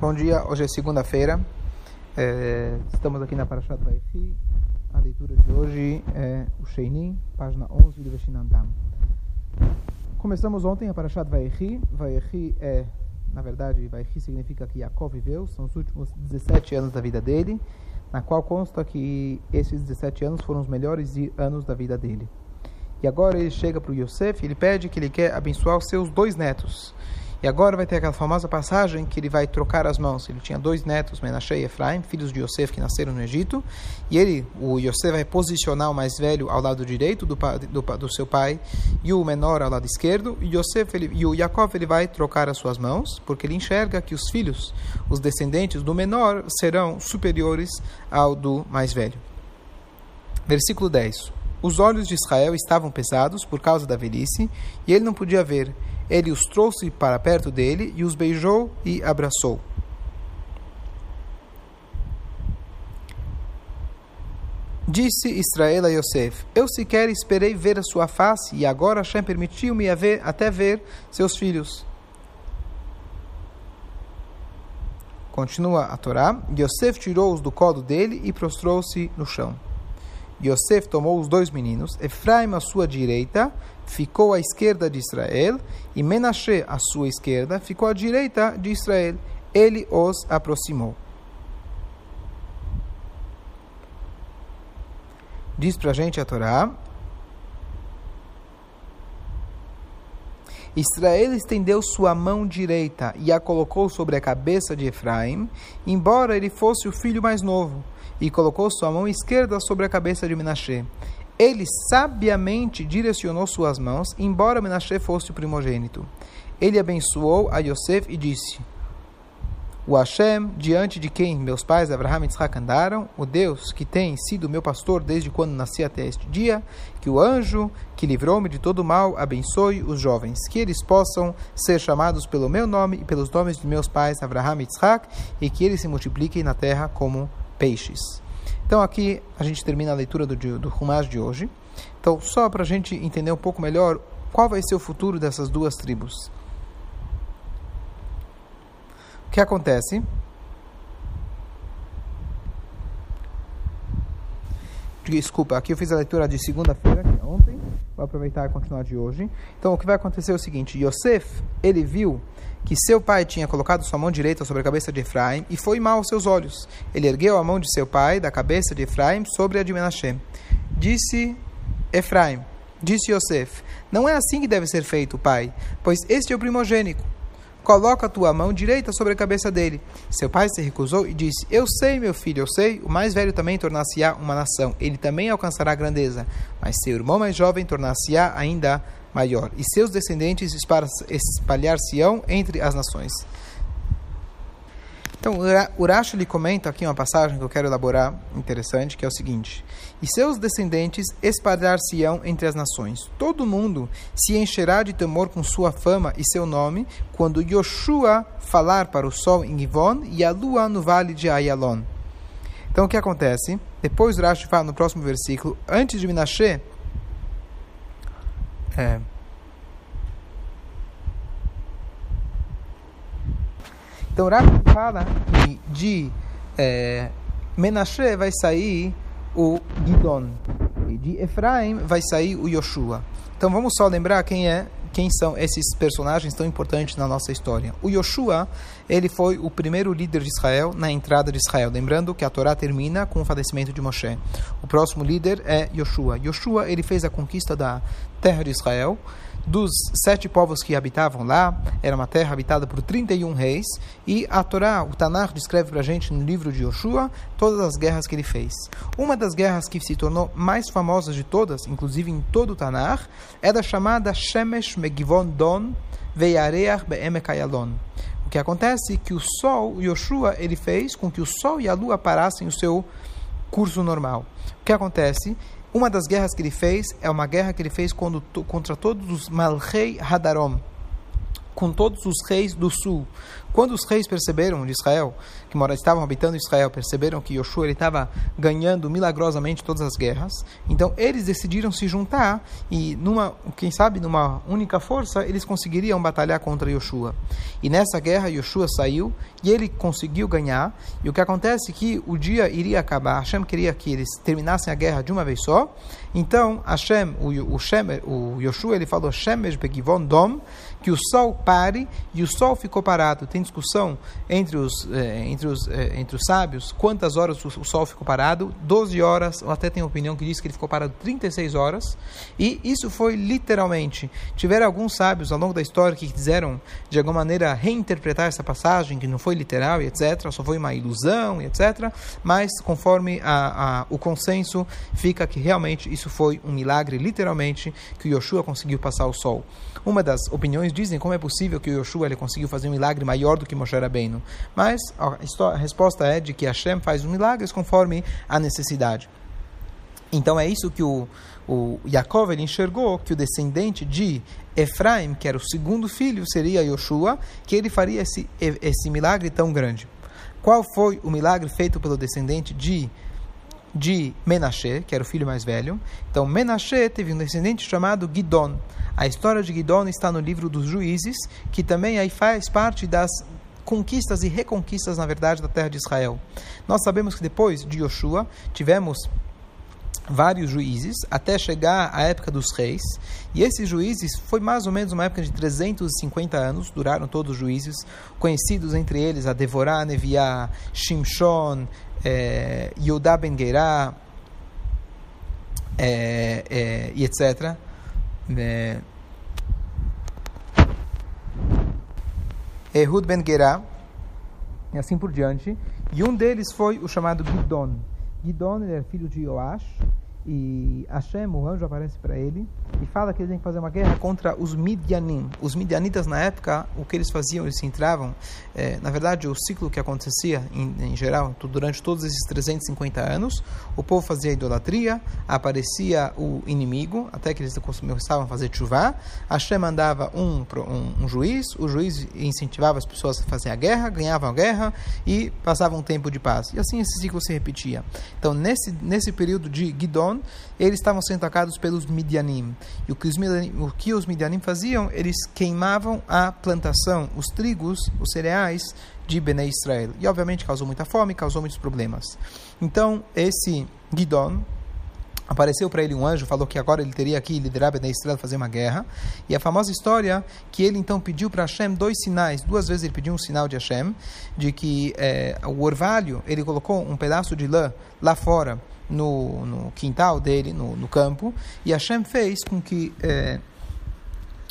Bom dia, hoje é segunda-feira. É, estamos aqui na Parashat Vaichi. A leitura de hoje é o Sheini, página 11 do Veshinantam. Começamos ontem a Parashat Vaichi. Vaichi é, na verdade, Vaichi significa que Yaakov viveu, são os últimos 17 anos da vida dele, na qual consta que esses 17 anos foram os melhores anos da vida dele. E agora ele chega para o Yosef e ele pede que ele quer abençoar os seus dois netos. E agora vai ter aquela famosa passagem que ele vai trocar as mãos. Ele tinha dois netos, Menashe e Efraim, filhos de Yosef que nasceram no Egito. E ele, o Yosef, vai posicionar o mais velho ao lado direito do, do, do seu pai e o menor ao lado esquerdo. E, Yosef, ele, e o Yaakov ele vai trocar as suas mãos, porque ele enxerga que os filhos, os descendentes do menor, serão superiores ao do mais velho. Versículo 10. Os olhos de Israel estavam pesados por causa da velhice, e ele não podia ver. Ele os trouxe para perto dele e os beijou e abraçou. Disse Israel a Yosef: Eu sequer esperei ver a sua face, e agora Hashem permitiu-me até ver seus filhos. Continua a Torá: Yosef tirou-os do colo dele e prostrou-se no chão. Yosef tomou os dois meninos, Efraim à sua direita, ficou à esquerda de Israel, e Menashe à sua esquerda, ficou à direita de Israel. Ele os aproximou. Diz para a gente a Torá. Israel estendeu sua mão direita e a colocou sobre a cabeça de Efraim, embora ele fosse o filho mais novo e colocou sua mão esquerda sobre a cabeça de Menashe. Ele sabiamente direcionou suas mãos, embora Menashe fosse o primogênito. Ele abençoou a Yosef e disse: O Hashem, diante de quem meus pais Abraham e Isaac andaram, o Deus que tem sido meu pastor desde quando nasci até este dia, que o anjo que livrou-me de todo mal abençoe os jovens, que eles possam ser chamados pelo meu nome e pelos nomes de meus pais Abraham e Isaac, e que eles se multipliquem na terra como peixes. Então aqui a gente termina a leitura do, do Rumash de hoje. Então, só para a gente entender um pouco melhor qual vai ser o futuro dessas duas tribos. O que acontece? Desculpa, aqui eu fiz a leitura de segunda-feira, que é ontem. Vou aproveitar e continuar de hoje. Então, o que vai acontecer é o seguinte: Yosef, ele viu que seu pai tinha colocado sua mão direita sobre a cabeça de Efraim e foi mal aos seus olhos. Ele ergueu a mão de seu pai da cabeça de Efraim sobre a de Menashe. Disse Efraim, disse Yosef: Não é assim que deve ser feito, pai, pois este é o primogênito. Coloca a tua mão direita sobre a cabeça dele. Seu pai se recusou e disse: Eu sei, meu filho, eu sei. O mais velho também tornar-se-á uma nação. Ele também alcançará grandeza. Mas seu irmão mais jovem tornar-se-á ainda maior. E seus descendentes espalhar-se-ão entre as nações. Então, Urash lhe comenta aqui uma passagem que eu quero elaborar, interessante, que é o seguinte: E seus descendentes espalhar-se-ão entre as nações. Todo mundo se encherá de temor com sua fama e seu nome, quando Yoshua falar para o sol em Givon e a lua no vale de Ayalon. Então, o que acontece? Depois Urash fala no próximo versículo: Antes de Menashe. É, Então Rashi fala que de é, Menashe vai sair o Gidon e de Efraim vai sair o Yoshua. Então vamos só lembrar quem é quem são esses personagens tão importantes na nossa história. O Yoshua, ele foi o primeiro líder de Israel na entrada de Israel. Lembrando que a Torá termina com o falecimento de Moshe. O próximo líder é Yoshua. Yoshua, ele fez a conquista da terra de Israel dos sete povos que habitavam lá, era uma terra habitada por 31 reis, e a Torá, o Tanakh, descreve para a gente no livro de Yoshua todas as guerras que ele fez. Uma das guerras que se tornou mais famosa de todas, inclusive em todo o Tanakh, é da chamada Shemesh Megivon Don Veyareach Be'emek Ayalon. O que acontece é que o sol, Yoshua, ele fez com que o sol e a lua parassem o seu curso normal. O que acontece uma das guerras que ele fez é uma guerra que ele fez contra todos os Malchei Hadarom, com todos os reis do sul. Quando os reis perceberam de Israel, que estavam habitando Israel, perceberam que Yoshua estava ganhando milagrosamente todas as guerras, então eles decidiram se juntar e numa, quem sabe, numa única força, eles conseguiriam batalhar contra Yoshua. E nessa guerra Yoshua saiu e ele conseguiu ganhar. E o que acontece é que o dia iria acabar. Hashem queria que eles terminassem a guerra de uma vez só. Então Hashem, o, o, o Yoshua, ele falou Shemesh Begivon Dom, que o sol pare e o sol ficou parado. Tem discussão entre os, eh, entre os, eh, entre os sábios quantas horas o, o, sol ficou parado. 12 horas, ou até tem opinião que diz que ele ficou parado 36 horas. E isso foi literalmente. Tiveram alguns sábios ao longo da história que quiseram, de alguma maneira, reinterpretar essa passagem, que não foi literal e etc., só foi uma ilusão e etc., mas conforme a, a, o consenso fica que realmente isso foi um milagre, literalmente, que Yoshua conseguiu passar o sol. Uma das opiniões dizem como é possível que Yoshua ele conseguiu fazer um milagre maior do que Moshe Rabbeinu. Mas a, resposta é de que Hashem faz os milagres conforme a necessidade. Então é isso que o, o Yaakov ele enxergou, que o descendente de Efraim, que era o segundo filho, seria Yoshua, que ele faria esse, esse milagre tão grande. Qual foi o milagre feito pelo descendente de de Menashe, que era o filho mais velho. Então, Menashe teve um descendente chamado Gidon. A história de Gidon está no livro dos Juízes, que também aí faz parte das conquistas e reconquistas, na verdade, da terra de Israel. Nós sabemos que depois de Yoshua, tivemos vários juízes até chegar à época dos reis. E esses juízes foi mais ou menos uma época de 350 anos, duraram todos os juízes, conhecidos entre eles a Devorah, Neviah, Shimshon, é, Yudá Ben Gerá, é, é, e etc. É, Ehud Ben Gerá, e assim por diante. E um deles foi o chamado Gidon. Gidon ele é filho de Yoash, e Hashem, o anjo, aparece para ele e fala que ele tem que fazer uma guerra contra os Midianim. Os Midianitas, na época, o que eles faziam? Eles se entravam, é, na verdade, o ciclo que acontecia em, em, geral, durante todos esses 350 anos, o povo fazia idolatria, aparecia o inimigo, até que eles começavam a fazer chuva. Hashem mandava um, um, um juiz, o juiz incentivava as pessoas a fazer a guerra, ganhavam a guerra e passavam um tempo de paz. E assim esse ciclo se repetia. Então, nesse, nesse período de Gidon, eles estavam sendo atacados pelos Midianim. E o que os Midianim, o que os Midianim faziam? Eles queimavam a plantação, os trigos, os cereais de Bnei Israel. E obviamente causou muita fome, causou muitos problemas. Então, esse Gidon, apareceu para ele um anjo, falou que agora ele teria que liderar Bnei Israel fazer uma guerra. E a famosa história que ele então pediu para Hashem dois sinais. Duas vezes ele pediu um sinal de Hashem, de que é, o orvalho, ele colocou um pedaço de lã lá fora no, no quintal dele, no, no, campo, e Hashem fez com que, é,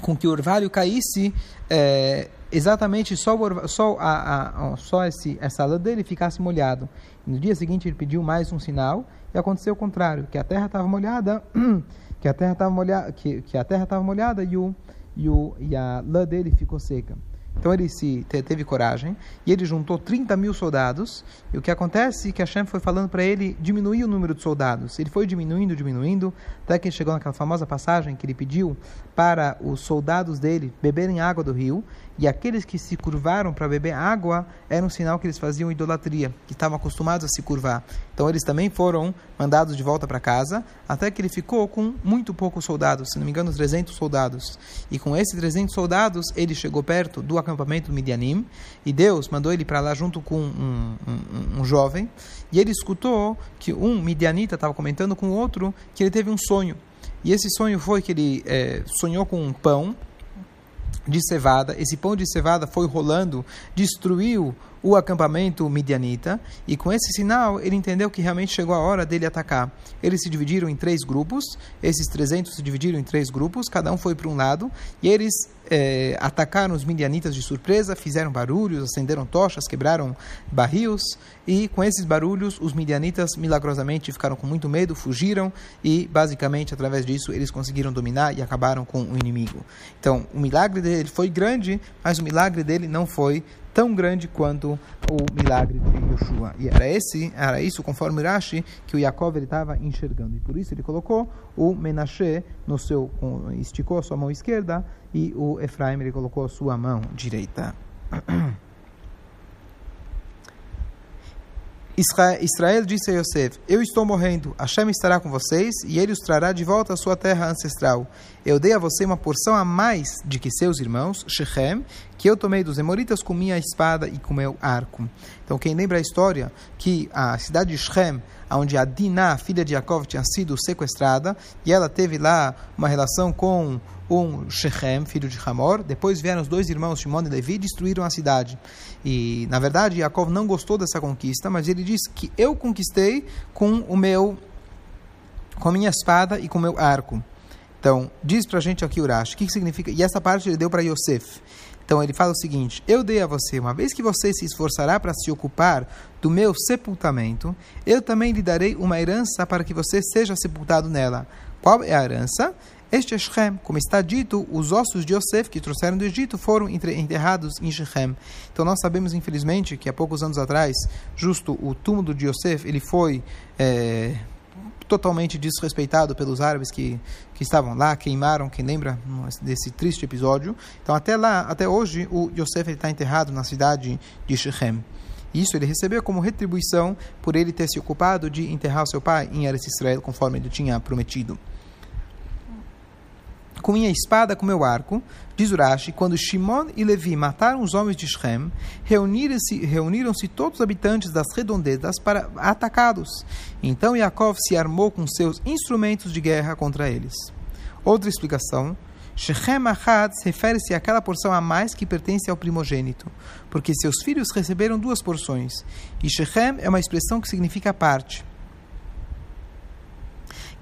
com que o orvalho caísse é, exatamente só, o, só, a, a, só esse, essa lã dele ficasse molhado. No dia seguinte ele pediu mais um sinal e aconteceu o contrário, que a terra estava molhada, que a terra estava molhada, que, que a terra estava molhada e, o, e, o, e a lã dele ficou seca. Então ele se teve coragem e ele juntou 30 mil soldados. E o que acontece é que Hashem foi falando para ele diminuir o número de soldados. Ele foi diminuindo, diminuindo, até que chegou naquela famosa passagem que ele pediu para os soldados dele beberem água do rio. E aqueles que se curvaram para beber água era um sinal que eles faziam idolatria, que estavam acostumados a se curvar. Então eles também foram mandados de volta para casa, até que ele ficou com muito poucos soldados, se não me engano, 300 soldados. E com esses 300 soldados, ele chegou perto do acampamento do Midianim, e Deus mandou ele para lá junto com um, um, um, jovem, e ele escutou que um midianita estava comentando com o outro que ele teve um sonho. E esse sonho foi que ele é, sonhou com um pão de cevada. Esse pão de cevada foi rolando, destruiu o acampamento midianita, e com esse sinal ele entendeu que realmente chegou a hora dele atacar. Eles se dividiram em três grupos, esses 300 se dividiram em três grupos, cada um foi para um lado, e eles é, atacaram os midianitas de surpresa, fizeram barulhos, acenderam tochas, quebraram barris, e com esses barulhos os midianitas milagrosamente ficaram com muito medo, fugiram, e basicamente através disso eles conseguiram dominar e acabaram com o inimigo. Então o milagre dele foi grande, mas o milagre dele não foi tão grande quanto o milagre de Yoshua. E era esse, era isso, conforme Rashi, que o Yaakov estava enxergando. E por isso ele colocou o Menashe no seu, esticou sua mão esquerda e o Efraim ele colocou a sua mão direita. Israel disse a Yosef: Eu estou morrendo, Hashem estará com vocês e ele os trará de volta à sua terra ancestral. Eu dei a você uma porção a mais de que seus irmãos, Shechem, que eu tomei dos Emoritas com minha espada e com meu arco. Então, quem lembra a história que a cidade de Shechem, onde a Dinah, filha de Yaakov, tinha sido sequestrada e ela teve lá uma relação com um Shechem, filho de Hamor. Depois vieram os dois irmãos, Shimon e Levi, e destruíram a cidade. E, na verdade, Yaakov não gostou dessa conquista, mas ele disse que eu conquistei com o meu com a minha espada e com o meu arco. Então, diz para a gente aqui Urash, o que, que significa? E essa parte ele deu para Yosef. Então ele fala o seguinte: Eu dei a você, uma vez que você se esforçará para se ocupar do meu sepultamento, eu também lhe darei uma herança para que você seja sepultado nela. Qual é a herança? Este é Shechem. Como está dito, os ossos de Yosef que trouxeram do Egito foram enterrados em Shechem. Então nós sabemos, infelizmente, que há poucos anos atrás, justo o túmulo de Yosef, ele foi é, totalmente desrespeitado pelos árabes que, que estavam lá, queimaram, quem lembra desse triste episódio. Então até lá, até hoje, o Yosef está enterrado na cidade de Shechem. Isso ele recebeu como retribuição por ele ter se ocupado de enterrar seu pai em Eretz Israel, conforme ele tinha prometido com minha espada, com meu arco. Diz Urashi, quando Shimon e Levi mataram os homens de Shem, reuniram-se reuniram todos os habitantes das redondezas para atacá-los. Então Yaakov se armou com seus instrumentos de guerra contra eles. Outra explicação, Shechem Ahad refere-se àquela porção a mais que pertence ao primogênito, porque seus filhos receberam duas porções, e Shechem é uma expressão que significa parte.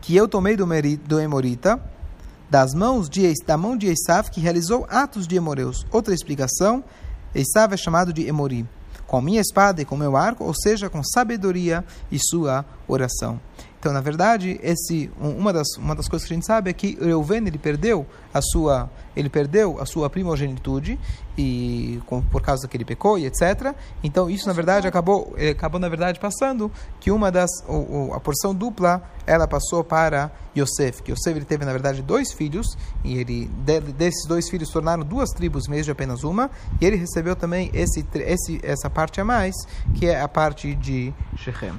Que eu tomei do, do Emorita, das mãos de, da mão de Esav, que realizou atos de Emoreus. Outra explicação, Esav é chamado de Emori, com minha espada e com meu arco, ou seja, com sabedoria e sua oração. Então, na verdade, esse uma das uma das coisas que a gente sabe é que Reuven ele perdeu a sua ele perdeu a sua primogenitude e com, por causa que ele pecou e etc. Então, isso na verdade acabou eh, acabou na verdade passando que uma das a porção dupla ela passou para Yosef. Que Yosef ele teve na verdade dois filhos e ele desses dois filhos tornaram duas tribos vez de apenas uma e ele recebeu também esse esse essa parte a mais que é a parte de Shechem.